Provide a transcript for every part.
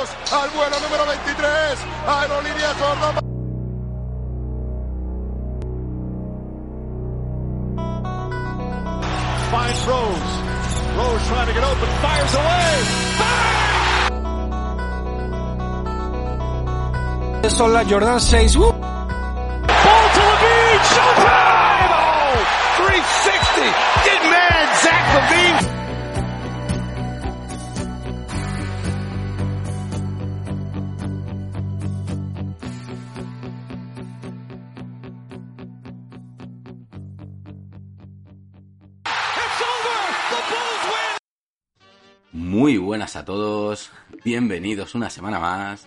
Tenemos al vuelo número 23, Aerolíneas Córdoba. Finds Rose. Rose trying to get open, fires away. Son la Jordan 6. ¡Uh! Todos, bienvenidos una semana más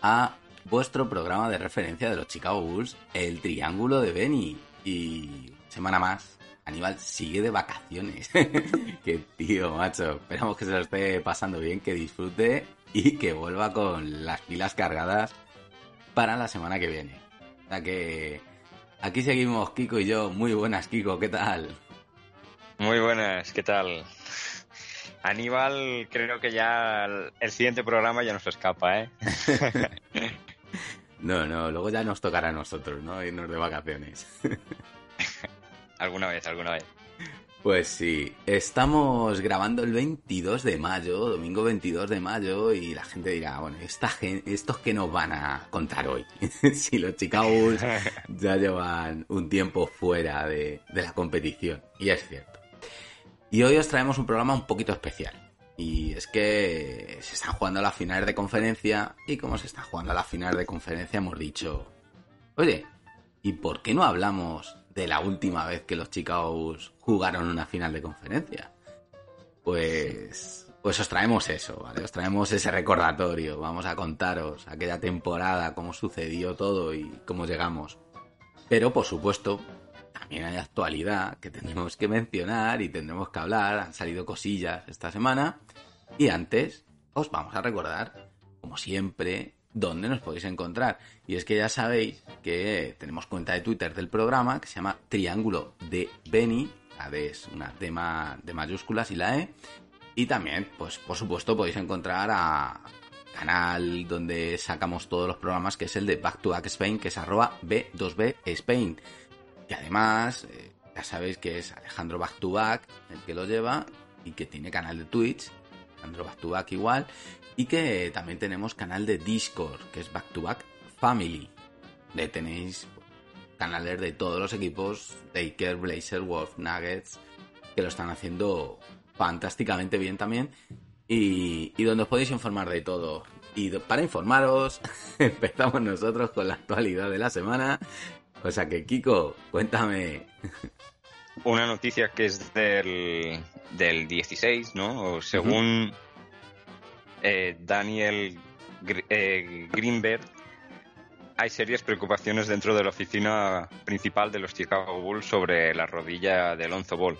a vuestro programa de referencia de los Chicago Bulls, el Triángulo de Benny. Y semana más, Aníbal sigue de vacaciones. Qué tío, macho. Esperamos que se lo esté pasando bien, que disfrute y que vuelva con las pilas cargadas para la semana que viene. O sea que aquí seguimos Kiko y yo. Muy buenas, Kiko, ¿qué tal? Muy buenas, ¿qué tal? Aníbal, creo que ya el, siguiente programa ya nos escapa, ¿eh? No, no, luego ya nos tocará a nosotros, ¿no? Irnos de vacaciones. alguna vez, alguna vez. Pues sí, estamos grabando el 22 de mayo, domingo 22 de mayo, y la gente dirá, bueno, esta gen- ¿estos que nos van a contar hoy? si los Chicago ya llevan un tiempo fuera de, de la competición, y es cierto. Y hoy os traemos un programa un poquito especial. Y es que se están jugando las finales de conferencia, y como se están jugando las finales de conferencia, hemos dicho, oye, ¿y por qué no hablamos de la última vez que los Chicago jugaron una final de conferencia? Pues, pues os traemos eso, ¿vale? Os traemos ese recordatorio. Vamos a contaros aquella temporada, cómo sucedió todo y cómo llegamos. Pero, por supuesto, también hay actualidad que tendremos que mencionar y tendremos que hablar. Han salido cosillas esta semana. Y antes, os vamos a recordar, como siempre, dónde nos podéis encontrar. Y es que ya sabéis que tenemos cuenta de Twitter del programa que se llama Triángulo de Beni. La D es una D de mayúsculas y la E. Y también, pues por supuesto, podéis encontrar a canal donde sacamos todos los programas, que es el de Back to Back Spain, que es arroba B2B Spain. Y además, eh, ya sabéis que es Alejandro Back to Back el que lo lleva y que tiene canal de Twitch, Alejandro Back to Back igual, y que también tenemos canal de Discord, que es Back to Back Family. Le tenéis canales de todos los equipos, Taker, Blazer, Wolf, Nuggets, que lo están haciendo fantásticamente bien también y, y donde os podéis informar de todo. Y para informaros, empezamos nosotros con la actualidad de la semana. O sea que, Kiko, cuéntame. Una noticia que es del, del 16, ¿no? Según eh, Daniel Gr- eh, Greenberg, hay serias preocupaciones dentro de la oficina principal de los Chicago Bulls sobre la rodilla de Alonso Ball.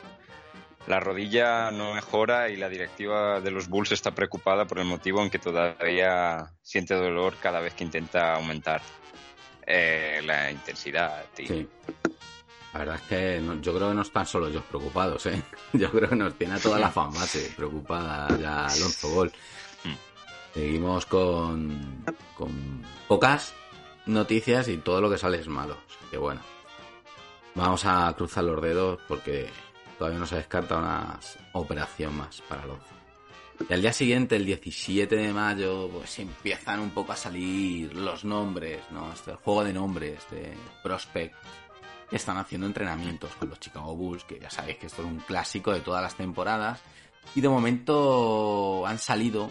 La rodilla no mejora y la directiva de los Bulls está preocupada por el motivo en que todavía siente dolor cada vez que intenta aumentar eh, la intensidad. y- Sí. La verdad es que no- yo creo que no están solo ellos preocupados, ¿eh? Yo creo que nos tiene a toda la fanbase preocupada ya Alonso Gol. Seguimos con, con pocas noticias y todo lo que sale es malo. Así que bueno, vamos a cruzar los dedos porque todavía no se descarta una operación más para Alonso. Y al día siguiente, el 17 de mayo, pues empiezan un poco a salir los nombres, ¿no? Este juego de nombres de Prospect están haciendo entrenamientos con los Chicago Bulls, que ya sabéis que esto es un clásico de todas las temporadas. Y de momento han salido,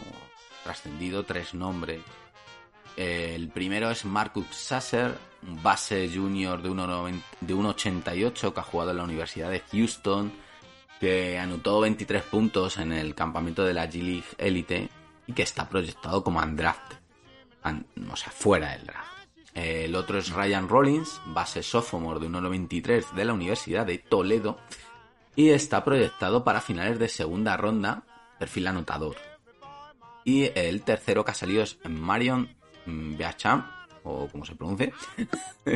trascendido tres nombres. El primero es Marcus Sasser, un base junior de 1,90 de 1,88 que ha jugado en la Universidad de Houston, que anotó 23 puntos en el campamento de la G-League Elite y que está proyectado como undrafted, an- o sea, fuera del draft. El otro es Ryan Rollins, base sophomore de 1,93 de la Universidad de Toledo y está proyectado para finales de segunda ronda, perfil anotador. Y el tercero que ha salido es Marion Beacham, o como se pronuncie,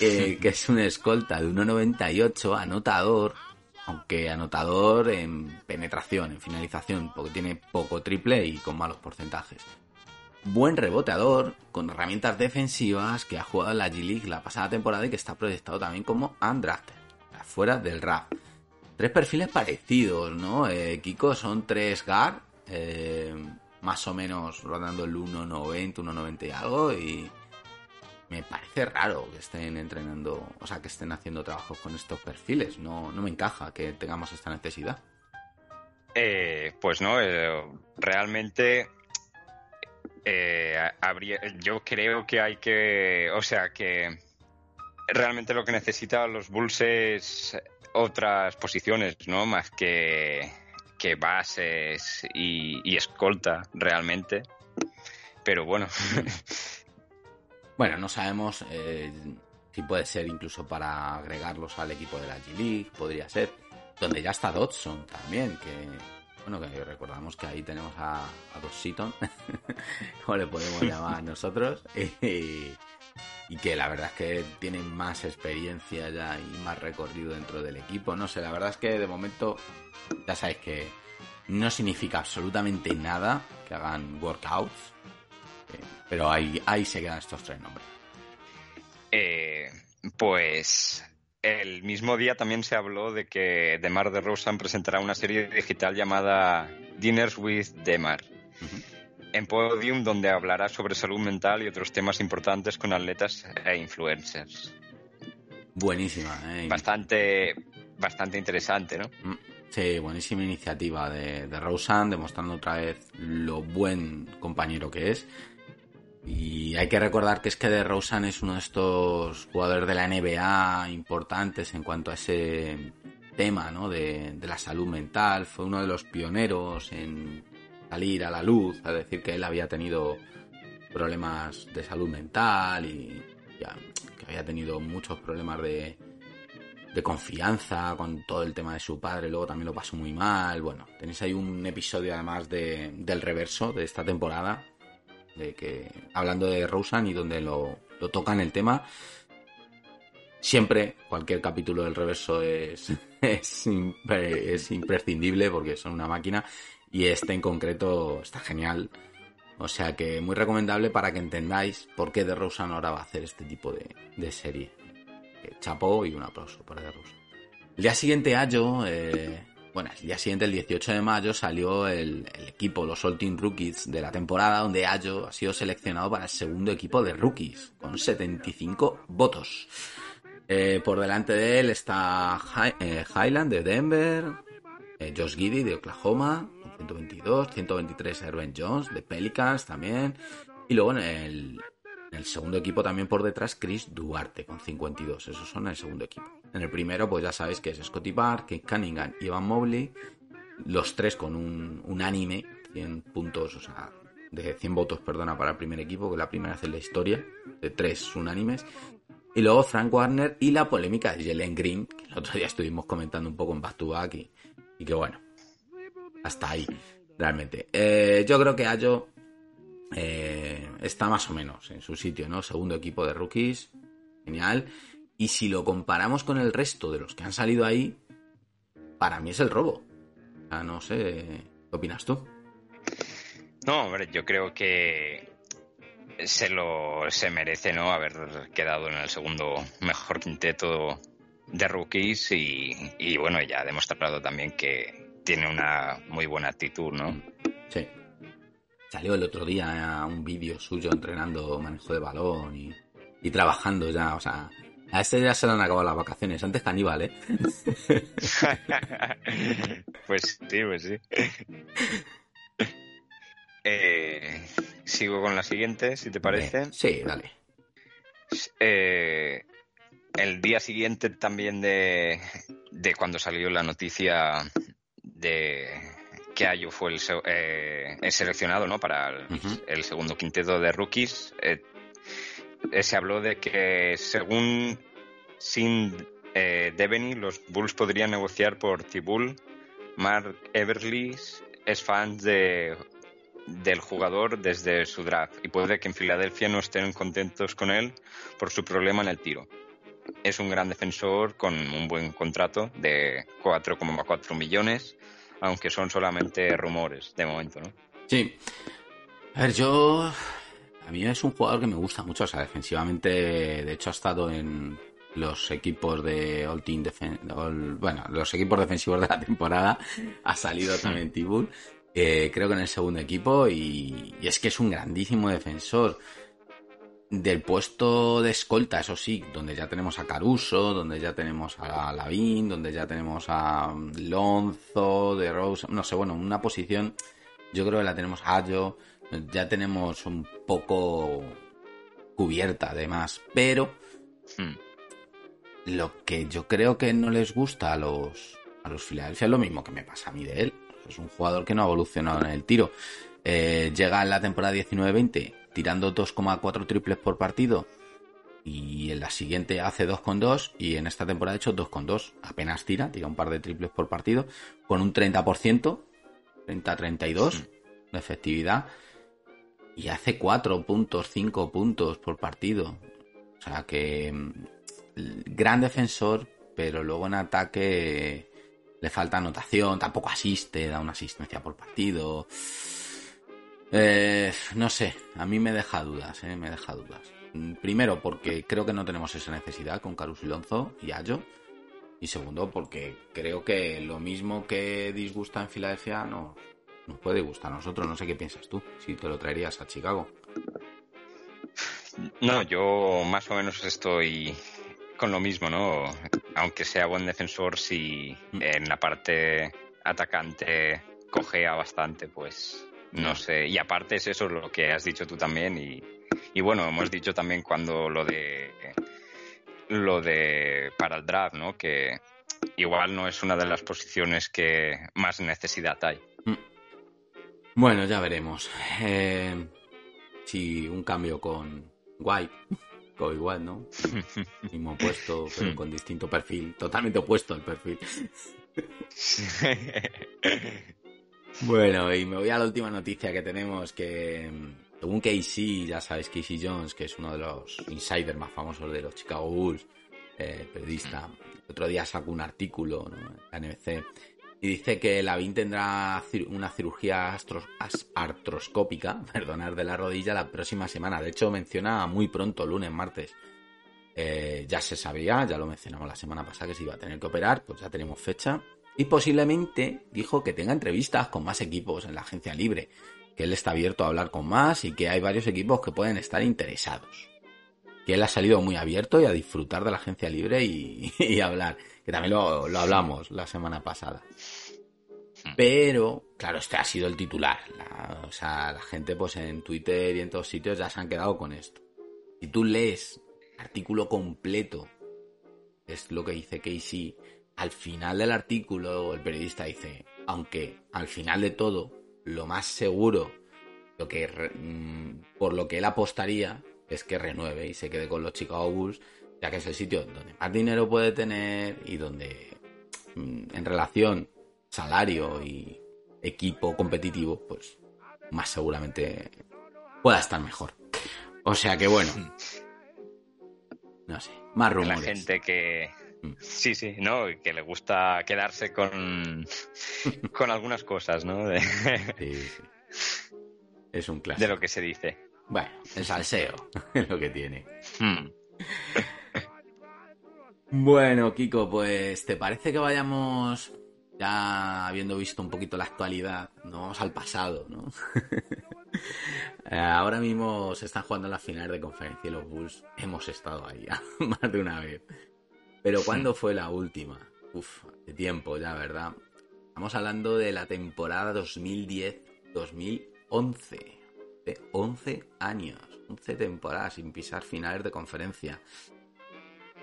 eh, que es un escolta de 1,98, anotador, aunque anotador en penetración, en finalización, porque tiene poco triple y con malos porcentajes. buen reboteador, con herramientas defensivas, que ha jugado en la G-League la pasada temporada y que está proyectado también como undrafted, fuera del rap. Tres perfiles parecidos, ¿no? Eh, Kiko son tres guard, eh, más o menos rondando el 1.90, 1.90 y algo, y me parece raro que estén entrenando, o sea, que estén haciendo trabajos con estos perfiles. No, no me encaja que tengamos esta necesidad. Eh, pues no, realmente habría, yo creo que hay que, o sea, que realmente lo que necesitan los Bulls es otras posiciones, ¿no? Más que, que bases y, escolta realmente. Pero bueno. bueno, no sabemos eh, si puede ser incluso para agregarlos al equipo de la G-League, podría ser. Donde ya está Dodson también, que bueno, que recordamos que ahí tenemos a, a Dos Seaton, como le podemos llamar nosotros. Y, y que la verdad es que tienen más experiencia ya y más recorrido dentro del equipo. No sé, la verdad es que de momento ya sabéis que no significa absolutamente nada que hagan workouts, pero ahí, ahí se quedan estos tres nombres. Eh, pues el mismo día también se habló de que Demar de Rosan presentará una serie digital llamada Dinners with Demar en Podium, donde hablará sobre salud mental y otros temas importantes con atletas e influencers. Buenísima, ¿eh? Bastante, bastante interesante, ¿no? Mm, sí, buenísima iniciativa de, de Rosen, demostrando otra vez lo buen compañero que es. Y hay que recordar que es que de Rosen es uno de estos jugadores de la NBA importantes en cuanto a ese tema ¿no? de, de la salud mental. Fue uno de los pioneros en salir a la luz, a decir que él había tenido problemas de salud mental y que había tenido muchos problemas de, de confianza con todo el tema de su padre, luego también lo pasó muy mal. Bueno, tenéis ahí un episodio además de, del reverso de esta temporada, de que hablando de Rosen y donde lo, lo tocan el tema. Siempre, cualquier capítulo del reverso es, es, es imprescindible porque son una máquina y este en concreto está genial. O sea que muy recomendable para que entendáis por qué The Rosen ahora va a hacer este tipo de, serie. Eh, chapó y un aplauso para The Rosen. El día siguiente, Ayo, eh, bueno, el día siguiente, el 18 de mayo, salió el, equipo, los All Team Rookies de la temporada, donde Ayo ha sido seleccionado para el segundo equipo de rookies, con 75 votos. Eh, por delante de él está Highland de Denver, Josh Giddy de Oklahoma, 122, 123 Erwin Jones de Pelicans también. Y luego en el, el segundo equipo también por detrás Chris Duarte con 52. Esos son el segundo equipo. En el primero pues ya sabéis que es Scotty Barr, Kate Cunningham y Evan Mobley. Los tres con un unánime, 100 puntos, o sea, de 100 votos, perdona, para el primer equipo, que la primera vez en la historia, de tres unánimes. Y luego Frank Warner y la polémica de Jalen Green, que el otro día estuvimos comentando un poco en Back to Back y, y que bueno, hasta ahí, realmente. Eh, yo creo que Ayo eh, está más o menos en su sitio, ¿no? Segundo equipo de rookies, genial. Y si lo comparamos con el resto de los que han salido ahí, para mí es el robo. Ah, no sé, ¿qué opinas tú? No, hombre, yo creo que se lo se merece, ¿no? Haber quedado en el segundo mejor quinteto de rookies y, y bueno, ya ha demostrado también que, tiene una muy buena actitud, ¿no? Sí. Salió el otro día un vídeo suyo entrenando manejo de balón y, y trabajando ya, o sea, a este ya se le han acabado las vacaciones, antes caníbal, ¿eh? pues sí, pues sí. Eh, sigo con la siguiente, si te parece. sí, dale. Eh, el día siguiente también de, de cuando salió la noticia de que Ayu fue el, eh, seleccionado ¿no? para el, segundo quinteto de rookies, eh, eh, se habló de que según sin eh, los Bulls podrían negociar por Tibul. Mark Everly es fan de, del jugador desde su draft y puede que en Filadelfia no estén contentos con él por su problema en el tiro es un gran defensor con un buen contrato de 4,4 millones, aunque son solamente rumores de momento, ¿no? Sí. A ver, yo a mí es un jugador que me gusta mucho. O sea, defensivamente, de hecho, ha estado en los equipos de All Team Defen All- bueno, los equipos defensivos de la temporada. Ha salido también Tibul. eh, creo que en el segundo equipo. Y, y es que es un grandísimo defensor. Del puesto de escolta, eso sí, donde ya tenemos a Caruso, donde ya tenemos a Lavín, donde ya tenemos a Lonzo, de Rose, no sé, bueno, una posición, yo creo que la tenemos a Ayo, ya tenemos un poco cubierta además, pero Hmm. lo que yo creo que no les gusta a los a los Philadelphia es lo mismo que me pasa a mí de él. Es un jugador que no ha evolucionado en el tiro. Eh, llega en la temporada 19-20 tirando 2,4 triples por partido y en la siguiente hace 2,2 y en esta temporada ha hecho 2,2. Apenas tira, tira un par de triples por partido con un 30%, 30-32 de efectividad y hace 4 puntos, 5 puntos por partido. O sea que mm, gran defensor, pero luego en ataque le falta anotación, tampoco asiste, da una asistencia por partido. Eh, no sé, a mí me deja dudas, eh, me deja dudas. Mm, Primero, porque creo que no tenemos esa necesidad con Caruso y Lonzo y Ayo. Y segundo, porque creo que lo mismo que disgusta en Filadelfia no, nos puede gustar a nosotros. No sé qué piensas tú, si te lo traerías a Chicago. No, yo más o menos estoy con lo mismo, ¿no? Aunque sea buen defensor, si en la parte atacante cojea bastante, pues no sé. Y aparte es eso lo que has dicho tú también y, y bueno, hemos dicho también cuando lo de lo de para el draft, ¿no? Que igual no es una de las posiciones que más necesidad hay. Bueno, ya veremos. Eh, si un cambio con White, o igual, ¿no? Mismo puesto, pero con distinto perfil, totalmente opuesto al perfil. Bueno, y me voy a la última noticia que tenemos, que mm, según Casey, ya sabes, Casey Jones, que es uno de los insiders más famosos de los Chicago Bulls, eh, periodista, otro día sacó un artículo en la NBC y dice que Lavín tendrá una cirugía artroscópica, perdonar, de la rodilla la próxima semana. De hecho, menciona muy pronto, lunes, martes. Eh, ya se sabía, ya lo mencionamos la semana pasada que se iba a tener que operar, pues ya tenemos fecha. Y posiblemente dijo que tenga entrevistas con más equipos en la agencia libre, que él está abierto a hablar con más y que hay varios equipos que pueden estar interesados. Que él ha salido muy abierto y a disfrutar de la agencia libre y, y hablar, que también lo, lo hablamos la semana pasada. Pero, claro, este ha sido el titular. La- o sea, la gente pues en Twitter y en todos sitios ya se han quedado con esto. Si tú lees artículo completo, es lo que dice Casey, al final del artículo el periodista dice, aunque al final de todo, lo más seguro, lo que mm, por lo que él apostaría es que renueve y se quede con los Chicago Bulls, ya que es el sitio donde más dinero puede tener y donde mm, en relación salario y equipo competitivo, pues más seguramente pueda estar mejor. O sea que bueno, no sé, más la rumores. gente que. Sí sí no que le gusta quedarse con con algunas cosas no de, Sí, sí. Es un de clásico. lo que se dice Bueno, el salseo es lo que tiene. Hmm. Bueno, Kiko, pues ¿te parece que vayamos ya habiendo visto un poquito la actualidad? No vamos al pasado, ¿no? Eh, Ahora mismo se están jugando las finales de conferencia y los Bulls hemos estado ahí ya más de una vez. Pero ¿cuándo fue la última? Uf, de tiempo ya, ¿verdad? Estamos hablando de la temporada 2010-2011. De 11 años, 11 temporadas sin pisar finales de conferencia.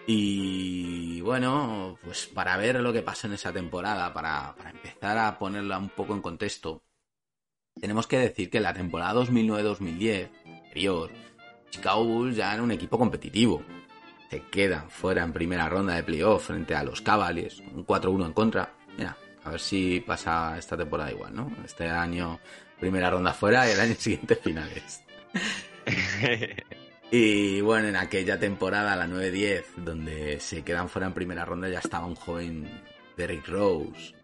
Y bueno, pues para ver lo que pasó en esa temporada, para, para empezar a ponerla un poco en contexto, tenemos que decir que la temporada 2009-2010, anterior, Chicago Bulls ya era un equipo competitivo. Se quedan fuera en primera ronda de playoff frente a los Cavaliers, un 4-1 en contra. Mira, a ver si pasa esta temporada igual, ¿no? Este año primera ronda fuera y el año siguiente finales. Y bueno, en aquella temporada, la 9-10, donde se quedan fuera en primera ronda, ya estaba un joven Derrick Rose.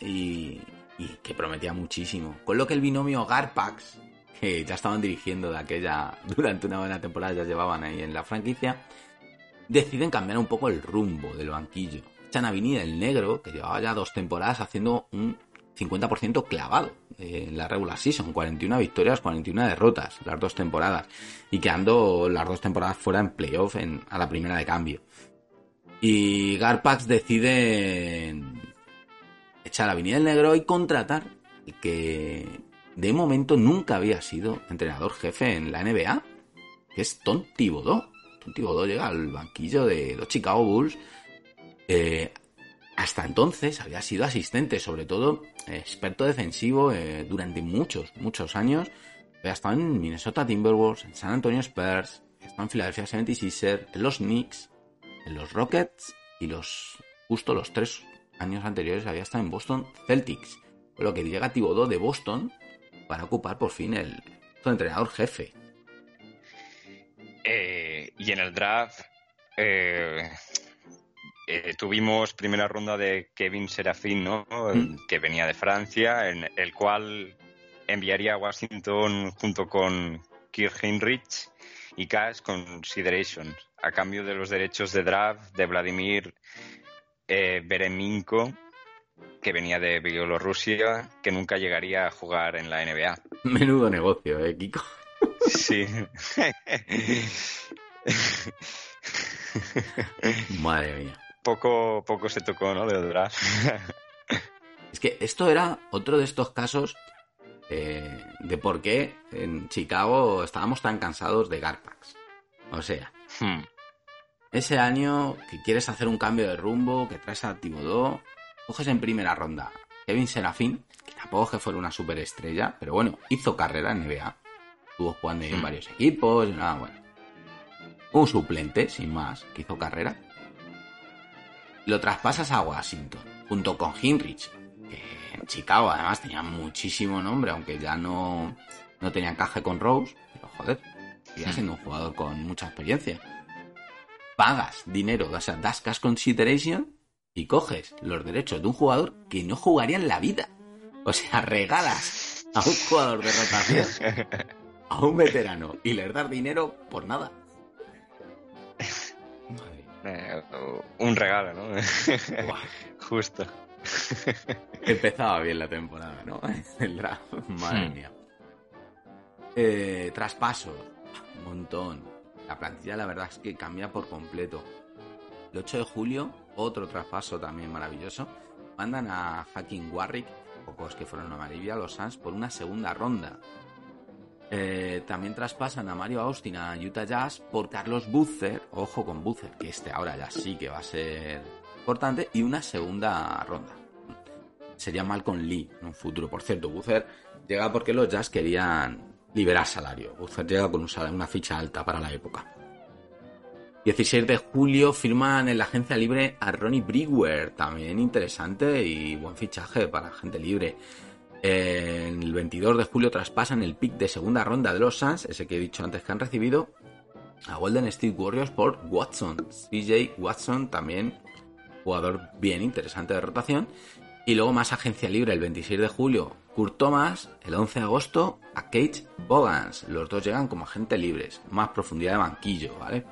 Y, y que prometía muchísimo. Con lo que el binomio Garpax, que ya estaban dirigiendo de aquella durante una buena temporada, ya llevaban ahí en la franquicia, deciden cambiar un poco el rumbo del banquillo. Echan a Vinny el Negro, que llevaba ya dos temporadas haciendo un 50% clavado en la regular season, 41 victorias, 41 derrotas, las dos temporadas, y quedando las dos temporadas fuera en playoff a la primera de cambio. Y Garpax decide echar a Vinny el Negro y contratar el que de momento nunca había sido entrenador jefe en la NBA, que es Tom. Tom Thibodeau llega al banquillo de los Chicago Bulls. Eh, hasta entonces había sido asistente, sobre todo experto defensivo eh, durante muchos, muchos años. Había estado en Minnesota Timberwolves, en San Antonio Spurs, estado en Philadelphia 76ers, en los Knicks, en los Rockets y los justo los tres años anteriores había estado en Boston Celtics. Lo que llega Thibodeau de Boston para ocupar por fin el, entrenador jefe. Eh, y en el draft eh, eh, tuvimos primera ronda de Kevin Serafín, ¿no? Mm. Que venía de Francia, en el cual enviaría a Washington junto con Kirk Heinrich y Cash Consideration a cambio de los derechos de draft de Vladimir Bereminko que venía de Bielorrusia, que nunca llegaría a jugar en la NBA. Menudo negocio, ¿eh, Kiko? Sí. Madre mía. Poco, poco se tocó, ¿no? De draft. es que esto era otro de estos casos eh, de por qué en Chicago estábamos tan cansados de Garpax. O sea, hmm. ese año que quieres hacer un cambio de rumbo, que traes a Tibodó, coges en primera ronda Kevin Serafín, que tampoco es que fuera una superestrella, pero bueno, hizo carrera en NBA. Estuvo jugando en hmm. varios equipos, nada, bueno. Un suplente, sin más, que hizo carrera. Lo traspasas a Washington, junto con Hinrich, que en Chicago además tenía muchísimo nombre, aunque ya no, no tenía encaje con Rose, pero joder, sigue hmm. siendo un jugador con mucha experiencia. Pagas dinero, o sea, das cash consideration y coges los derechos de un jugador que no jugaría en la vida. O sea, regalas a un jugador de rotación, a un veterano, y les das dinero por nada. Eh, un regalo, ¿no? Justo. Empezaba bien la temporada, ¿no? El draft, madre hmm. mía. Eh, traspasos, un montón. La plantilla, la verdad es que cambia por completo. El 8 de julio otro traspaso también maravilloso. Mandan a Hacking Warwick, pocos que fueron a Maribia, los Suns, por una segunda ronda. Eh, también traspasan a Mario Austin a Utah Jazz por Carlos Boozer, ojo con Boozer, que este ahora ya sí que va a ser importante, y una segunda ronda. Sería Malcolm Lee en un futuro. Por cierto, Boozer llega porque los Jazz querían liberar salario. Boozer llega con una ficha alta para la época. 16 de julio firman en la agencia libre a Ronnie Brewer, también interesante y buen fichaje para gente libre. El 22 de julio traspasan el pick de segunda ronda de los Suns, ese que he dicho antes que han recibido, a Golden State Warriors por Watson. CJ Watson también jugador bien interesante de rotación. Y luego más agencia libre el 26 de julio, Kurt Thomas, el 11 de agosto a Kate Bogans. Los dos llegan como agentes libres, más profundidad de banquillo, ¿vale?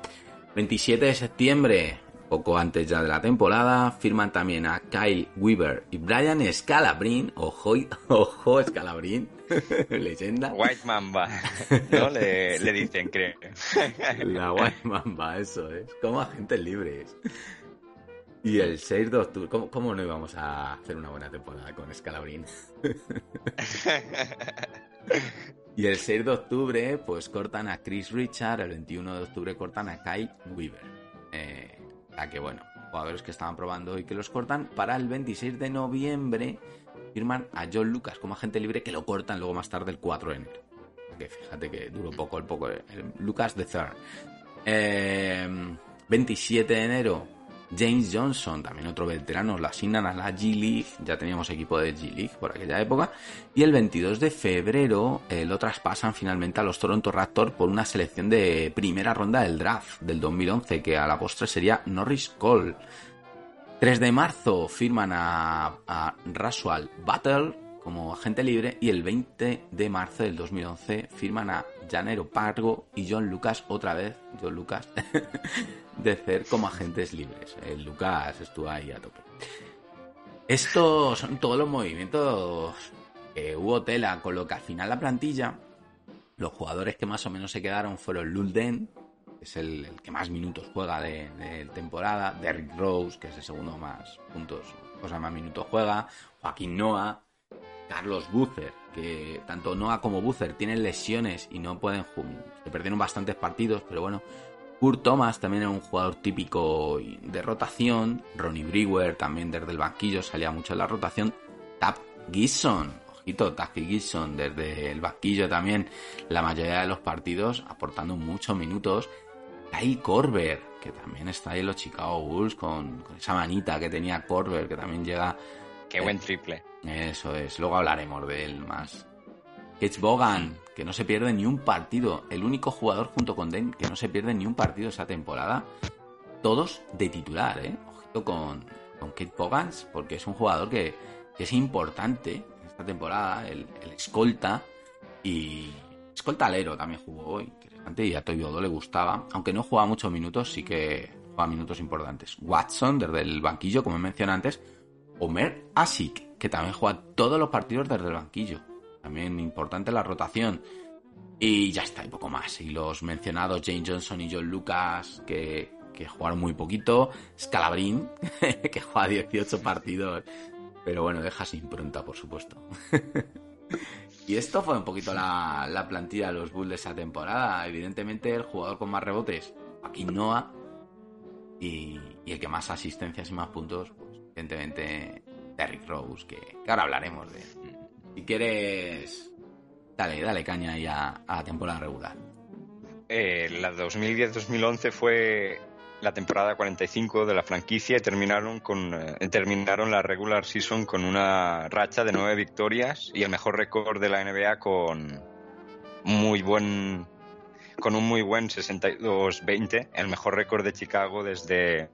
27 de septiembre, poco antes ya de la temporada, firman también a Kyle Weaver y Brian Scalabrin, ojo, ojo Scalabrin, leyenda. White Mamba, ¿no? Le, dicen, creo. La White Mamba, eso es, como agentes libres. Y el 6 de octubre, ¿cómo, ¿cómo, no íbamos a hacer una buena temporada con Scalabrin? Y el 6 de octubre, pues cortan a Chris Richard, el 21 de octubre cortan a Kai Weaver. Eh, a que bueno, jugadores que estaban probando y que los cortan. Para el 26 de noviembre firman a John Lucas como agente libre que lo cortan luego más tarde el 4 de enero. Que fíjate que duró poco el poco. Lucas de Third. 27 de enero James Johnson, también otro veterano, lo asignan a la G-League, ya teníamos equipo de G-League por aquella época, y el 22 de febrero eh, lo traspasan finalmente a los Toronto Raptors por una selección de primera ronda del draft del 2011, que a la postre sería Norris Cole. 3 de marzo firman a, a Rasual Battle como agente libre y el 20 de marzo del 2011 firman a Janero Pargo y John Lucas otra vez, John Lucas, de ser como agentes libres. El Lucas estuvo ahí a tope. Estos son todos los movimientos que hubo tela, con lo que al final la plantilla, los jugadores que más o menos se quedaron fueron Lulden, que es el, que más minutos juega de, temporada, Derrick Rose, que es el segundo más puntos, o sea, más minutos juega, Joaquín Noah, Carlos Bucer, que tanto Noah como Bucer tienen lesiones y no pueden se perdieron bastantes partidos, pero bueno, Kurt Thomas también era un jugador típico de rotación, Ronnie Brewer también desde el banquillo salía mucho en la rotación, Tap Gibson, ojito, Tap Gibson desde el banquillo también. La mayoría de los partidos aportando muchos minutos, Kyle Corber, que también está ahí en los Chicago Bulls con, con esa manita que tenía Corber, que también llega. Qué buen triple. Eso es, luego hablaremos de él más. Ketch Bogan, que no se pierde ni un partido. El único jugador junto con Den que no se pierde ni un partido esa temporada. Todos de titular, ¿eh? Ojito con, con Kate Bogans, porque es un jugador que, es importante en esta temporada. El, escolta y escolta alero también jugó hoy. Interesante y a Toyodo le gustaba. Aunque no juega muchos minutos, sí que juega minutos importantes. Watson, desde el banquillo, como mencioné antes Omer Asik, que también juega todos los partidos desde el banquillo. También importante la rotación. Y ya está, y poco más. Y los mencionados Jane Johnson y John Lucas, que, que jugaron muy poquito. Scalabrin, que juega 18 partidos. Pero bueno, deja sin pronta, por supuesto. y esto fue un poquito la, la, plantilla de los Bulls de esa temporada. Evidentemente, el jugador con más rebotes, aquí Noah. Y, y el que más asistencias y más puntos, evidentemente Derrick Rose, que, ahora hablaremos de. Si quieres, dale, dale caña ya a, la temporada regular. Eh, la 2010-2011 fue la temporada 45 de la franquicia y terminaron con eh, terminaron la regular season con una racha de nueve victorias y el mejor récord de la NBA con muy buen con un muy buen 62-20, el mejor récord de Chicago desde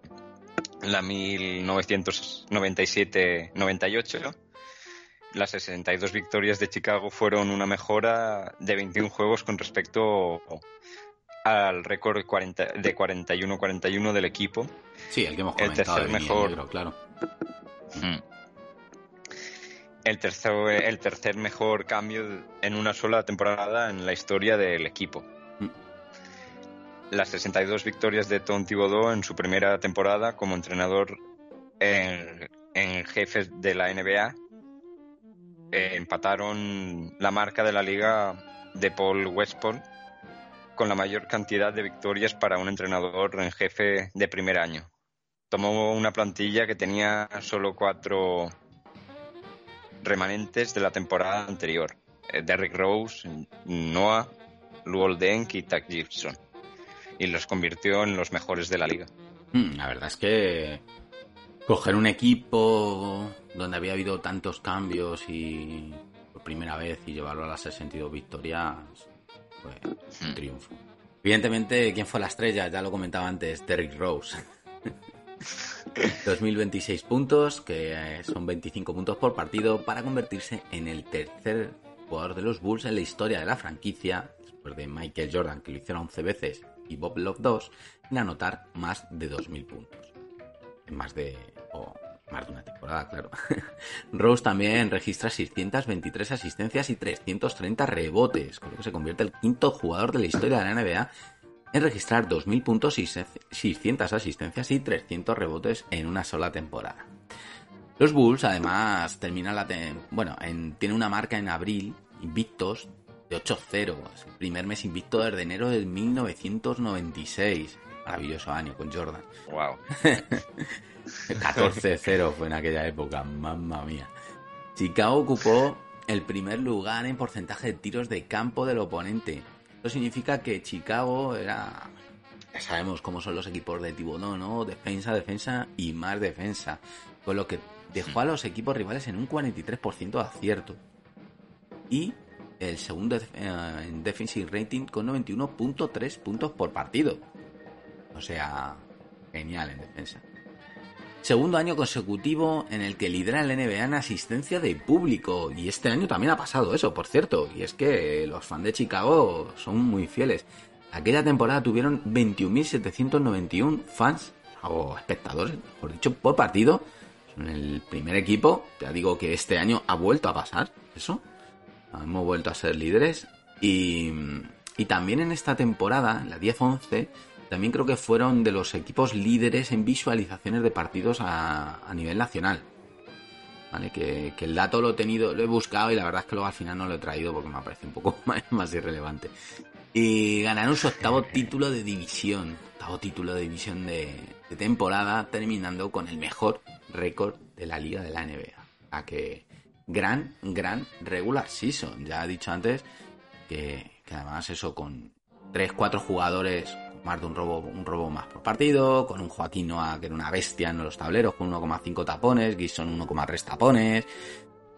la 1997-98. Las 62 victorias de Chicago fueron una mejora de 21 juegos con respecto al récord de 41-41 del equipo. Sí, el que hemos comentado. El tercer mejor, claro. El tercer, el tercer mejor cambio en una sola temporada en la historia del equipo las 62 victorias de Tom Thibodeau en su primera temporada como entrenador en, en jefe de la NBA eh, empataron la marca de la liga de Paul Westphal con la mayor cantidad de victorias para un entrenador en jefe de primer año. Tomó una plantilla que tenía solo cuatro remanentes de la temporada anterior. Eh, Derrick Rose, Noah, Luol Deng y Tag Gibson y los convirtió en los mejores de la liga. Hmm, la verdad es que coger un equipo donde había habido tantos cambios y por primera vez y llevarlo a las 62 victorias fue un hmm. triunfo. Evidentemente, ¿quién fue la estrella? Ya lo comentaba antes, Derrick Rose. 2026 puntos, que son 25 puntos por partido, para convertirse en el tercer jugador de los Bulls en la historia de la franquicia, después de Michael Jordan, que lo hicieron 11 veces, y Bob Love 2 en anotar más de 2.000 puntos. En más de... o más de una temporada, claro. Rose también registra 623 asistencias y 330 rebotes, con lo que se convierte el quinto jugador de la historia de la NBA en registrar 2.000 puntos y 600 asistencias y 300 rebotes en una sola temporada. Los Bulls además terminan la... bueno, en, tiene una marca en abril invictos de 8-0. Es el primer mes invicto desde enero del 1996. Maravilloso año con Jordan. Wow. 14-0 fue en aquella época, mamma mía. Chicago ocupó el primer lugar en porcentaje de tiros de campo del oponente. Esto significa que Chicago era. Ya sabemos cómo son los equipos de Tibodón, ¿no? Defensa, defensa y más defensa. Con lo que dejó a los equipos rivales en un 43% de acierto. Y el segundo eh, en defensive rating con 91.3 puntos por partido. O sea, genial en defensa. segundo año consecutivo en el que lidera el NBA en asistencia de público. Y este año también ha pasado eso, por cierto. Y es que los fans de Chicago son muy fieles. Aquella temporada tuvieron 21.791 fans o espectadores, por dicho, por partido. En el primer equipo, ya digo que este año ha vuelto a pasar eso. Hemos vuelto a ser líderes. Y, y también en esta temporada, la 10-11, también creo que fueron de los equipos líderes en visualizaciones de partidos a, nivel nacional. ¿Vale? Que, el dato lo he tenido, lo he buscado y la verdad es que luego al final no lo he traído porque me parece un poco más, irrelevante. Y ganaron su octavo título de división, octavo título de división de, temporada, terminando con el mejor récord de la liga de la NBA. A que gran, gran regular season. Ya he dicho antes que, que además eso con 3-4 jugadores de un robo, un robo más por partido, con un Joaquín Noah que era una bestia en los tableros con 1,5 tapones, Gison 1,3 tapones,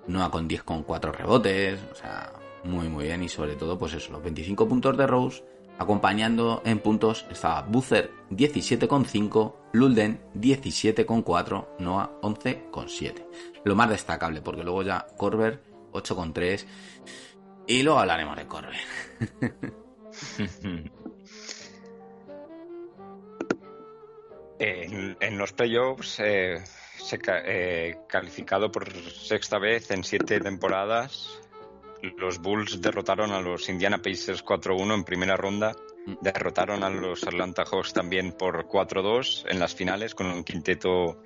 Noah con 10,4 rebotes, o sea, muy muy bien y sobre todo pues eso, los 25 puntos de Rose, acompañando en puntos estaba Boozer 17,5, Lulden 17,4, Noah 11,7. Lo más destacable porque luego ya Corber 8,3 y luego hablaremos de Corber. En, los playoffs, eh, se, eh, calificado por sexta vez en siete temporadas, los Bulls derrotaron a los Indiana Pacers 4-1 en primera ronda. Derrotaron a los Atlanta Hawks también por 4-2 en las finales con un quinteto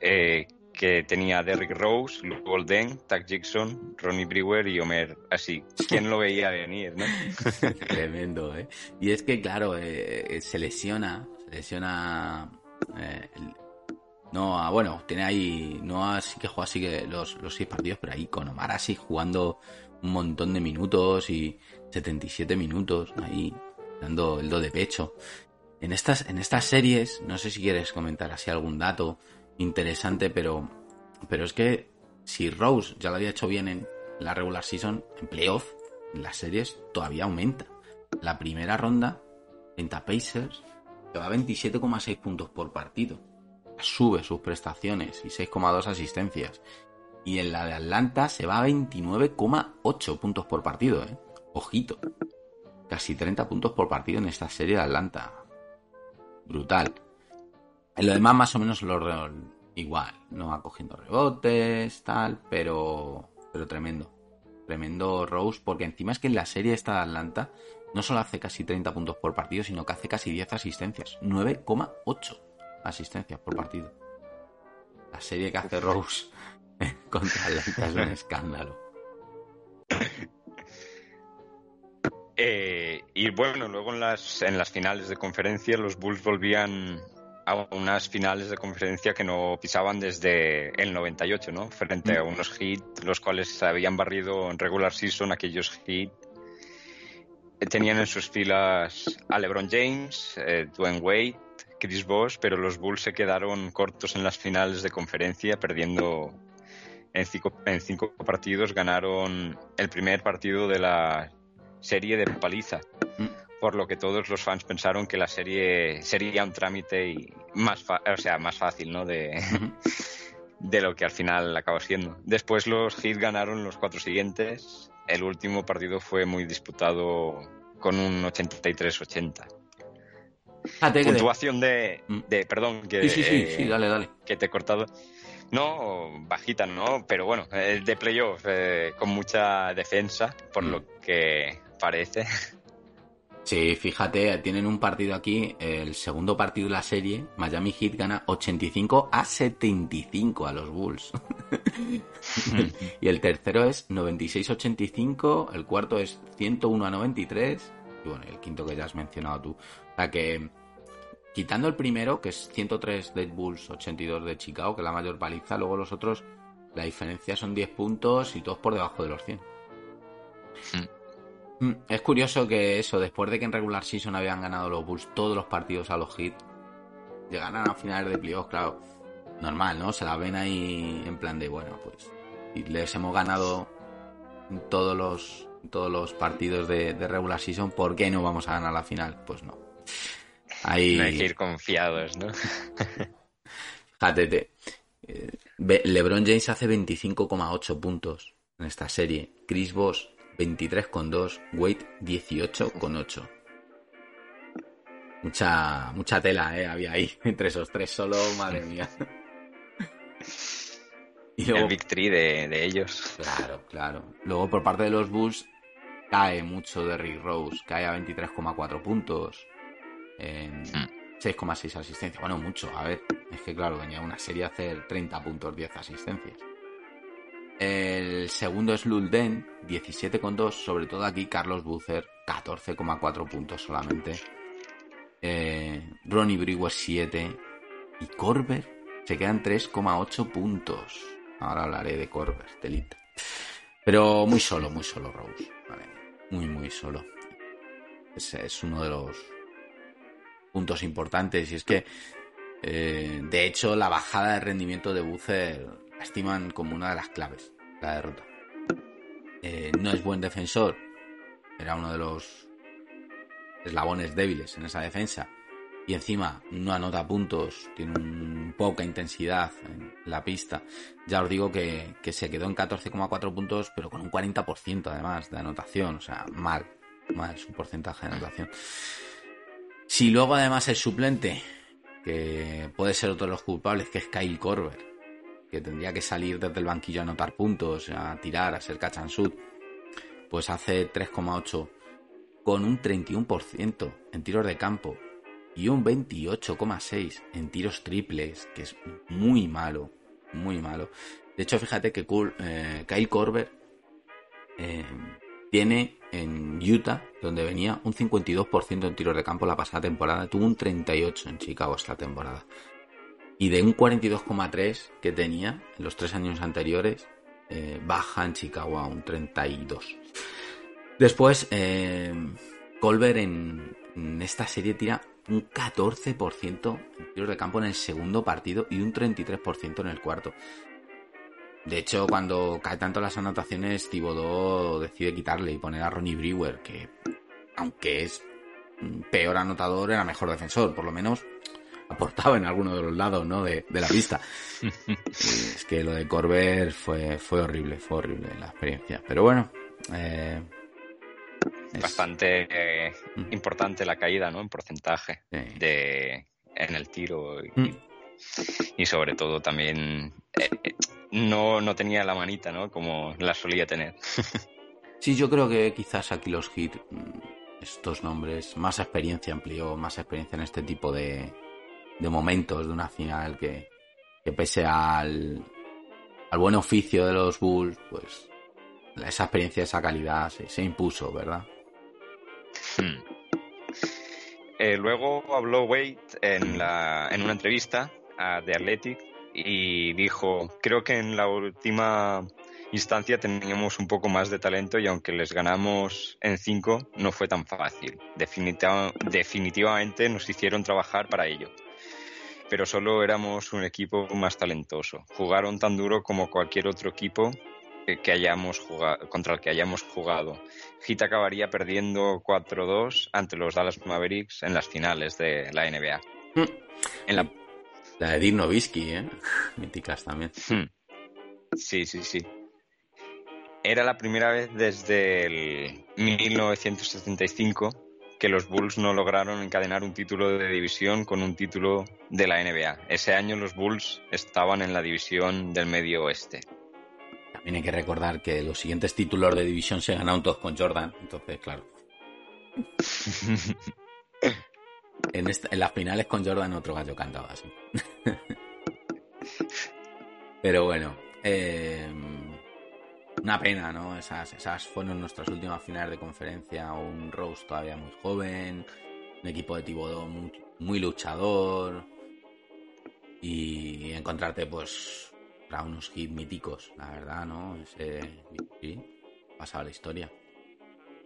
eh, que tenía Derrick Rose, Luke Golden, Tag Jackson, Ronnie Brewer y Homer. Así, ¿quién lo veía venir, no? Tremendo, ¿eh? Y es que, claro, eh, se lesiona lesiona. Eh, no, ah, bueno, tiene ahí. No así que juega así que los, los seis partidos, pero ahí con Omar así jugando un montón de minutos y 77 minutos ahí dando el do de pecho. En estas, en estas series, no sé si quieres comentar así algún dato interesante, pero, pero es que si Rose ya lo había hecho bien en la regular season, en playoff, en las series todavía aumenta. La primera ronda, 30 Pacers, va a 27,6 puntos por partido. Sube sus prestaciones y 6,2 asistencias. Y en la de Atlanta se va a 29,8 puntos por partido, ¿eh? Ojito. Casi 30 puntos por partido en esta serie de Atlanta. Brutal. En lo demás más o menos lo igual. No va cogiendo rebotes, tal, pero, pero tremendo. Tremendo Rose, porque encima es que en la serie esta de Atlanta no solo hace casi 30 puntos por partido, sino que hace casi 10 asistencias. 9,8 asistencias por partido. La serie que hace Rose contra Atlanta es un escándalo. Eh, y bueno, luego en las, en las finales de conferencia los Bulls volvían a unas finales de conferencia que no pisaban desde el 98, ¿no? Frente a mm. unos Heat, los cuales habían barrido en regular season aquellos Heat tenían en sus filas a LeBron James, eh, Dwayne Wade, Chris Bosh, pero los Bulls se quedaron cortos en las finales de conferencia, perdiendo en cinco, en cinco partidos. Ganaron el primer partido de la serie de paliza, mm. por lo que todos los fans pensaron que la serie sería un trámite y más, o sea, más fácil, ¿no? De, de lo que al final acabó siendo. Después los Heat ganaron los cuatro siguientes el último partido fue muy disputado con un 83-80. Ah, Puntuación de, mm. de, Perdón, que, sí, sí, sí, dale, dale. que te he cortado. No, bajita, ¿no? Pero bueno, el de playoff eh, con mucha defensa, por mm. lo que parece. Sí, fíjate, tienen un partido aquí, el segundo partido de la serie, Miami Heat gana 85 a 75 a los Bulls. y el tercero es 96-85, el cuarto es 101 a 93, y bueno, el quinto que ya has mencionado tú. O sea que, quitando el primero, que es 103 de Bulls, 82 de Chicago, que es la mayor paliza, luego los otros, la diferencia son 10 puntos y todos por debajo de los 100. Mm, es curioso que eso, después de que en regular season habían ganado los Bulls todos los partidos a los Heat, llegaran a finales de playoffs, claro, normal, ¿no? Se la ven ahí en plan de, bueno, pues, y les hemos ganado todos los, todos los partidos de, regular season, ¿por qué no vamos a ganar la final? Pues no. Hay... hay que ir confiados, ¿no? Fíjate, eh, LeBron James hace 25,8 puntos en esta serie. Chris Bosh 23,2. Wade 18,8. Mucha, mucha tela, ¿eh? Había ahí entre esos tres solo, madre mía. Y luego, el victory de, de, ellos. Claro, claro. Luego por parte de los Bulls cae mucho de Rick Rose, cae a 23,4 puntos. En 6,6 hmm. asistencias. Bueno, mucho. A ver, es que claro, venía una serie a hacer 30 puntos, 10 asistencias. El segundo es Lulden, 17,2. Sobre todo aquí Carlos Bucer, 14,4 puntos solamente. Eh, Ronnie Brewer 7. Y Corber se quedan 3,8 puntos. Ahora hablaré de Corber, delita. Pero muy solo, muy solo Rose. Muy, muy solo. Ese es uno de los puntos importantes. Y es que, eh, de hecho, la bajada de rendimiento de Bucer la estiman como una de las claves, la derrota. Eh, no es buen defensor. Era uno de los eslabones débiles en esa defensa y encima no anota puntos, tiene poca intensidad en la pista. Ya os digo que, se quedó en 14,4 puntos, pero con un 40% además de anotación, o sea, mal, mal su porcentaje de anotación. Si luego además el suplente, que puede ser otro de los culpables, que es Kyle Korver, que tendría que salir desde el banquillo a anotar puntos, a tirar, a ser shoot, pues hace 3,8 con un 31% en tiros de campo y un 28,6 en tiros triples, que es muy malo, muy malo. De hecho, fíjate que eh, Kyle Korver eh, tiene en Utah, donde venía un 52% en tiros de campo la pasada temporada, tuvo un 38 en Chicago esta temporada. Y de un 42,3 que tenía en los tres años anteriores, eh, baja en Chicago a un 32. Después, Colbert en, en esta serie tira un 14% en tiros de campo en el segundo partido y un 33% en el cuarto. De hecho, cuando cae tanto las anotaciones, Thibodeau decide quitarle y poner a Ronnie Brewer, que aunque es peor anotador, era mejor defensor, por lo menos aportaba en alguno de los lados ¿no? de, la pista. es que lo de Corber fue, fue horrible, fue horrible la experiencia. Pero bueno, eh, Bastante eh, mm. importante la caída, ¿no? En porcentaje de en el tiro y, mm. sobre todo también eh, eh, no, no tenía la manita, ¿no? Como la solía tener. sí, yo creo que quizás aquí los hit mm, estos nombres, más experiencia amplió, más experiencia en este tipo de, de momentos de una final que, que pese al, al buen oficio de los Bulls, pues esa experiencia, esa calidad se impuso, ¿verdad? Hmm. Eh, luego habló Wade en, la, en una entrevista a The Athletic y dijo, creo que en la última instancia teníamos un poco más de talento y aunque les ganamos en cinco no fue tan fácil. definitivamente nos hicieron trabajar para ello. Pero solo éramos un equipo más talentoso. Jugaron tan duro como cualquier otro equipo que hayamos jugado, contra el que hayamos jugado. Heat acabaría perdiendo 4-2 ante los Dallas Mavericks en las finales de la NBA. Hmm. En la... la de Dirk Nowitzki, ¿eh? Míticas también. Hmm. Sí, sí, sí. Era la primera vez desde el 1975 que los Bulls no lograron encadenar un título de división con un título de la NBA. Ese año los Bulls estaban en la división del Medio Oeste. Tiene que recordar que los siguientes títulos de división se ganaron todos con Jordan, entonces, claro. en, las finales con Jordan otro gallo cantaba así. Pero bueno, eh, una pena, ¿no? Esas, esas fueron nuestras últimas finales de conferencia. Un Rose todavía muy joven, un equipo de Thibodeau muy, muy luchador. Y encontrarte, pues, para unos hits míticos, la verdad, ¿no? Ese sí, pasaba la historia.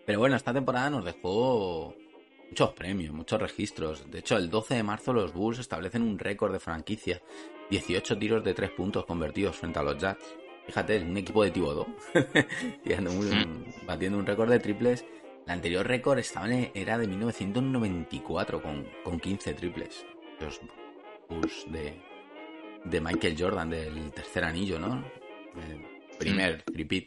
Pero bueno, esta temporada nos dejó muchos premios, muchos registros. De hecho, el 12 de marzo los Bulls establecen un récord de franquicia. 18 tiros de 3 puntos convertidos frente a los Jazz. Fíjate, un equipo de Tibodo. batiendo un récord de triples. El anterior récord estaba era de 1994 con, con 15 triples. Los Bulls de, de Michael Jordan, del tercer anillo, ¿no? El primer repeat.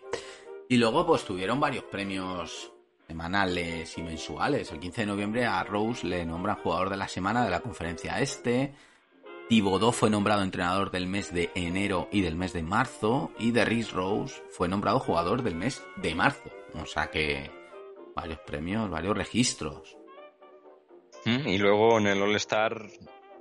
Y luego, pues tuvieron varios premios semanales y mensuales. El 15 de noviembre a Rose le nombran jugador de la semana de la conferencia este. Thibodeau fue nombrado entrenador del mes de enero y del mes de marzo. Y Derrick Rose fue nombrado jugador del mes de marzo. O sea que varios premios, varios registros. Mm, Y luego en el All-Star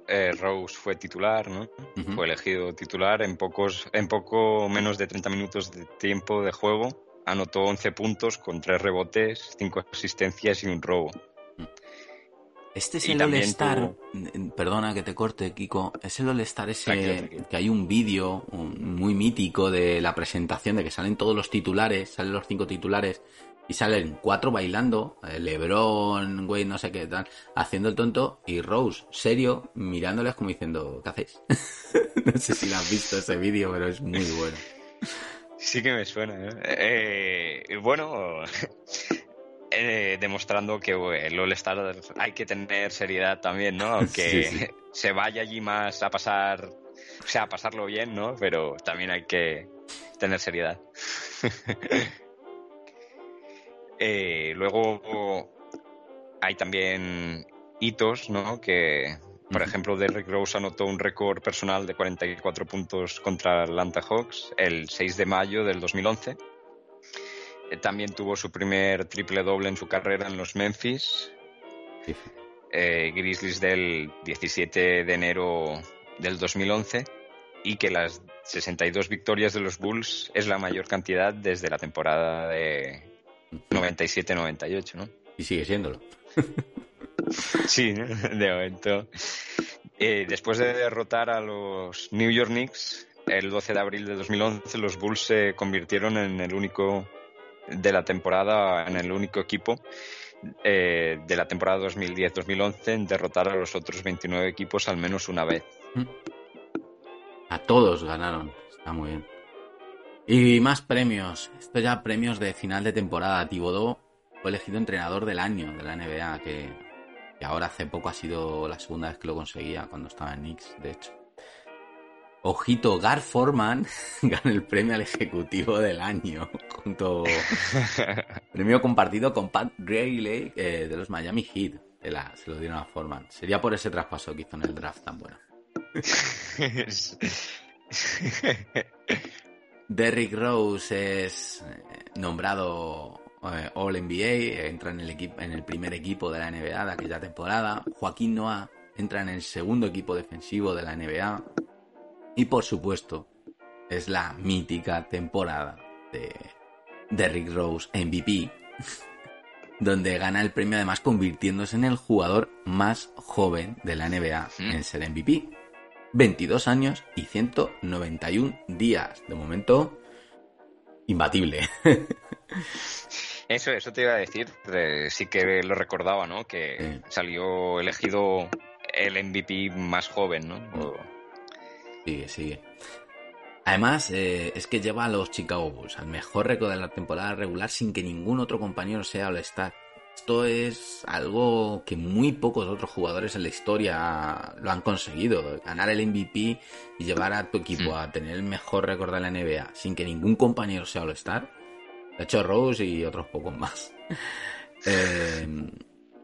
eh, Rose fue titular, ¿no? Fue elegido titular en pocos, en poco menos de 30 minutos de tiempo de juego. Anotó 11 puntos con 3 rebotes, 5 asistencias y un robo. Este es Y el también All-Star. tuvo- Perdona que te corte, Kiko. Es el All-Star ese Tranquilo, tranquilo. que hay un vídeo muy mítico de la presentación de que salen todos los titulares, salen los cinco titulares y salen cuatro bailando, eh, LeBron, güey, no sé qué tal, haciendo el tonto y Rose, serio, mirándoles como diciendo, ¿qué hacéis? no sé si lo has visto ese vídeo, pero es muy bueno. Sí que me suena. ¿eh? Eh, bueno, eh, demostrando que bueno, el All-Star hay que tener seriedad también, ¿no? Aunque Sí, sí. se vaya allí más a pasar, o sea, a pasarlo bien, ¿no? Pero también hay que tener seriedad. Eh, luego hay también hitos, ¿no? Que, por ejemplo, Derrick Rose anotó un récord personal de 44 puntos contra Atlanta Hawks el 6 de mayo del 2011. Eh, También tuvo su primer triple doble en su carrera en los Memphis Sí. eh, Grizzlies del 17 de enero del 2011 y que las 62 victorias de los Bulls es la mayor cantidad desde la temporada de 97-98, ¿no? Y sigue siéndolo. Sí, de momento. Eh, después de derrotar a los New York Knicks el 12 de abril de 2011, los Bulls se convirtieron en el único de la temporada, en el único equipo eh, de la temporada 2010-2011 en derrotar a los otros 29 equipos al menos una vez. A todos ganaron. Está muy bien. Y más premios. Esto ya premios de final de temporada. Thibodeau fue elegido entrenador del año de la NBA, que, que ahora hace poco ha sido la segunda vez que lo conseguía, cuando estaba en Knicks, de hecho. Ojito, Gar Forman gana el premio al ejecutivo del año, junto premio compartido con Pat Riley eh, de los Miami Heat. Se, la- se lo dieron a Forman. Sería por ese traspaso que hizo en el draft tan bueno. Derrick Rose es eh, nombrado eh, All NBA, entra en el, equipo, en el primer equipo de la NBA de aquella temporada. Joaquín Noah entra en el segundo equipo defensivo de la NBA. Y por supuesto, es la mítica temporada de Derrick Rose MVP, donde gana el premio además convirtiéndose en el jugador más joven de la NBA en ser MVP. 22 años y 191 días. De momento, imbatible. Eso, eso te iba a decir, sí que lo recordaba, ¿no? Que Sí. salió elegido el MVP más joven, ¿no? O- sigue, sigue. Además, eh, es que lleva a los Chicago Bulls al mejor récord de la temporada regular sin que ningún otro compañero sea All-Star. Esto es algo que muy pocos otros jugadores en la historia lo han conseguido. Ganar el MVP y llevar a tu equipo Hmm. a tener el mejor récord de la NBA sin que ningún compañero sea All-Star. Ha hecho Rose y otros pocos más. Eh,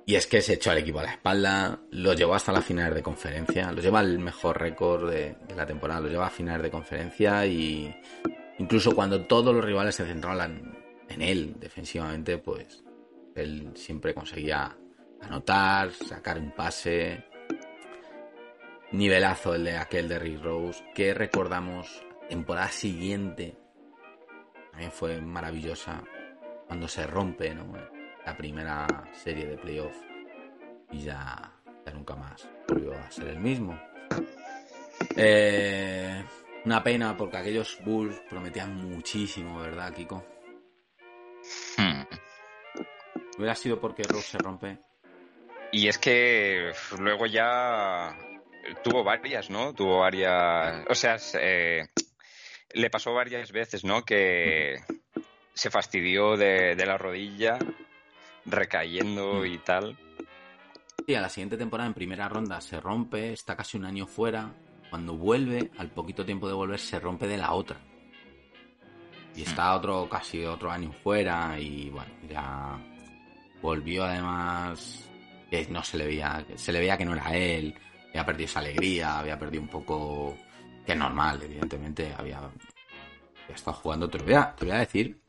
y es que se echó al equipo a la espalda, lo llevó hasta la final de conferencia, lo lleva al mejor récord de, la temporada, lo lleva a final de conferencia y incluso cuando todos los rivales se centraban en él defensivamente, pues él siempre conseguía anotar, sacar un pase. Nivelazo el de aquel de Rick Rose, que recordamos temporada siguiente. También fue maravillosa cuando se rompe, ¿no? La primera serie de playoff. Y ya, ya nunca más volvió a ser el mismo. Eh, una pena porque aquellos Bulls prometían muchísimo, ¿verdad, Kiko? Hmm. Hubiera sido porque Rose se rompe. Y es que luego ya tuvo varias, ¿no? Tuvo varias. O sea, se- le pasó varias veces, ¿no? Que se fastidió de, de la rodilla, recayendo y tal. Sí, a la siguiente temporada en primera ronda se rompe, está casi un año fuera. cuando vuelve, al poquito tiempo de volver, se rompe de la otra. Y está otro, casi otro año fuera y bueno, ya volvió además que no se le veía, se le veía que no era él, había perdido esa alegría, había perdido un poco, que es normal, evidentemente, había, había estado jugando, te lo voy a, te voy a decir,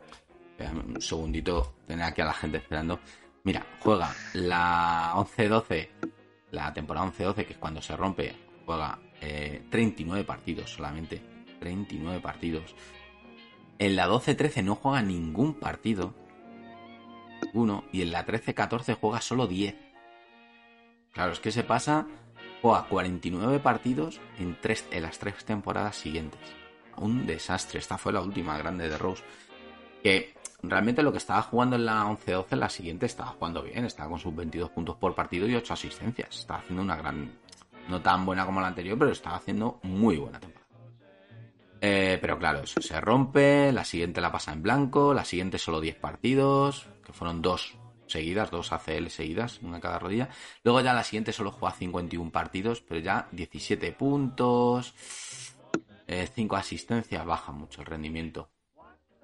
un segundito, tener aquí a la gente esperando. Mira, juega la 11-12, la temporada 11-12, que es cuando se rompe, juega eh, 39 partidos solamente. 39 partidos. En la 12-13 no juega ningún partido. Uno. Y en la 13-14 juega solo 10. Claro, es que se pasa. Juega 49 partidos en, tres, en las tres temporadas siguientes. Un desastre. Esta fue la última grande de Rose. Que realmente lo que estaba jugando en la 11-12, en la siguiente estaba jugando bien. Estaba con sus 22 puntos por partido y 8 asistencias. Estaba haciendo una gran. No tan buena como la anterior, pero estaba haciendo muy buena temporada. Eh, pero claro, eso se rompe, la siguiente la pasa en blanco, la siguiente solo 10 partidos, que fueron dos seguidas, dos ACL seguidas, una cada rodilla. Luego ya la siguiente solo juega 51 partidos, pero ya 17 puntos, 5 eh, asistencias, baja mucho el rendimiento.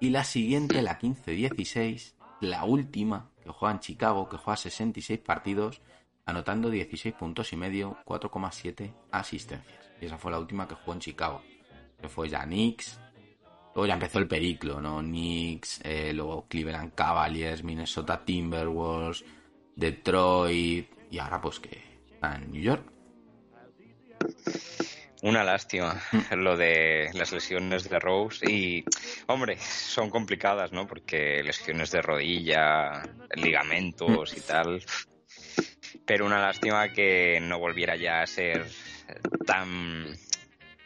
Y la siguiente, la 15-16, la última, que juega en Chicago, que juega 66 partidos, anotando 16 puntos y medio, 4,7 asistencias. Y esa fue la última que jugó en Chicago que fue ya Knicks. Luego ya empezó el periclo, ¿no? Knicks, eh, luego Cleveland Cavaliers, Minnesota Timberwolves, Detroit y ahora pues que está en New York. Una lástima mm. lo de las lesiones de Rose y, hombre, son complicadas, ¿no? Porque lesiones de rodilla, ligamentos y tal. Pero una lástima que no volviera ya a ser tan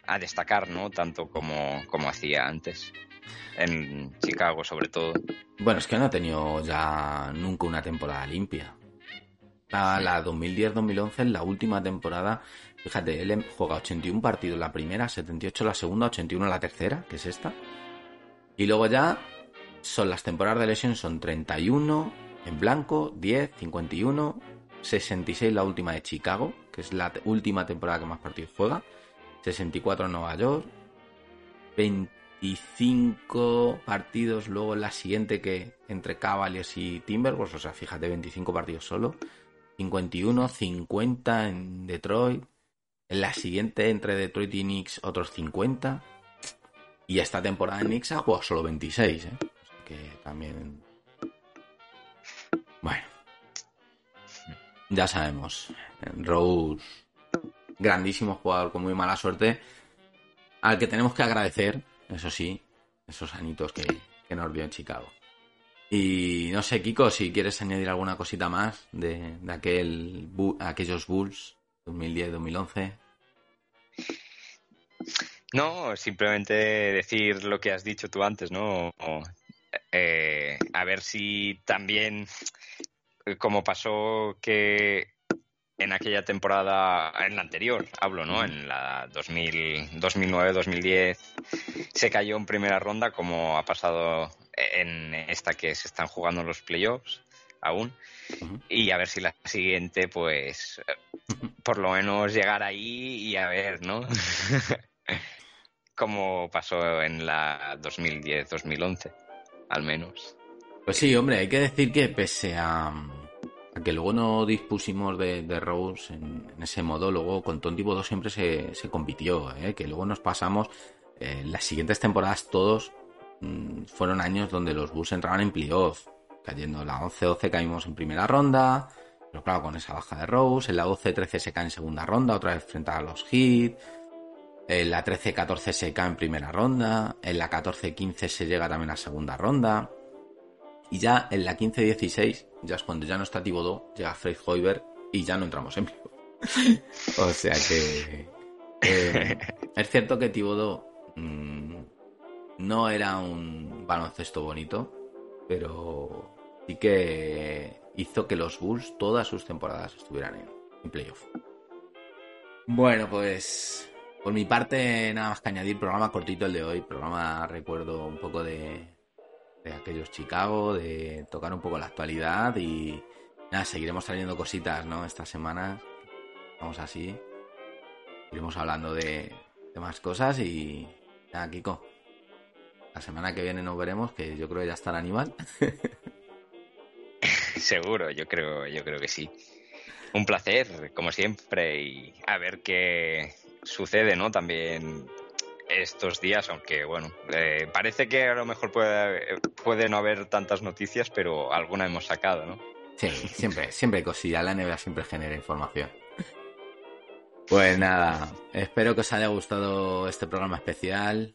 a destacar, ¿no? Tanto como, como hacía antes. En Chicago, sobre todo. Bueno, es que no ha tenido ya nunca una temporada limpia. La, la 2010-2011, la última temporada, fíjate, él juega 81 partidos la primera, 78 la segunda, 81 la tercera, que es esta. Y luego ya son las temporadas de lesión, son 31 en blanco, 10, 51, 66 la última de Chicago, que es la última temporada que más partidos juega. 64 en Nueva York, 25 partidos luego la siguiente que entre Cavaliers y Timberwolves, o sea, fíjate, 25 partidos solo, 51, 50 en Detroit, en la siguiente entre Detroit y Knicks otros 50, y esta temporada en Knicks ha jugado solo 26, ¿eh? que también... Bueno, ya sabemos, Rose grandísimo jugador con muy mala suerte, al que tenemos que agradecer, eso sí, esos anitos que, nos vio en Chicago. Y no sé, Kiko, si quieres añadir alguna cosita más de, aquel, aquellos Bulls 2010-2011. No, simplemente decir lo que has dicho tú antes, ¿no? Eh, a ver si también, como pasó que en aquella temporada, en la anterior, hablo, ¿no? En la 2009-2010 se cayó en primera ronda, como ha pasado en esta que se están jugando los playoffs aún. Y a ver si la siguiente, pues, por lo menos llegar ahí y a ver, ¿no? como pasó en la 2010-2011, al menos. Pues sí, hombre, hay que decir que pese a que luego no dispusimos de, Rose en, ese modo, luego con Tonti 2 siempre se, compitió, ¿eh? que luego nos pasamos, eh, las siguientes temporadas todos mm, fueron años donde los Bulls entraban en playoff, cayendo la 11-12 caímos en primera ronda, pero claro, con esa baja de Rose, en la 12-13 se cae en segunda ronda, otra vez frente a los Heat, en la 13-14 se cae en primera ronda, en la 14-15 se llega también a segunda ronda, y ya en la 15-16, ya es cuando ya no está Tibodó, llega Fred Hoiberg y ya no entramos en vivo. o sea que. Es cierto que Tibodó mm, no era un baloncesto bonito, pero sí que hizo que los Bulls todas sus temporadas estuvieran en, en playoff. Bueno, pues por mi parte, nada más que añadir, programa cortito el de hoy, programa recuerdo un poco de, de aquellos Chicago, de tocar un poco la actualidad y nada, seguiremos trayendo cositas, ¿no? Estas semanas, vamos así. iremos hablando de, de más cosas y nada, Kiko. La semana que viene nos veremos, que yo creo que ya está el animal. Seguro, yo creo, yo creo que sí. Un placer, como siempre, y a ver qué sucede, ¿no? También estos días, aunque bueno, eh, parece que a lo mejor puede, puede no haber tantas noticias, pero alguna hemos sacado, ¿no? Sí, siempre, siempre hay cosillas. La NBA siempre genera información. Pues nada, espero que os haya gustado este programa especial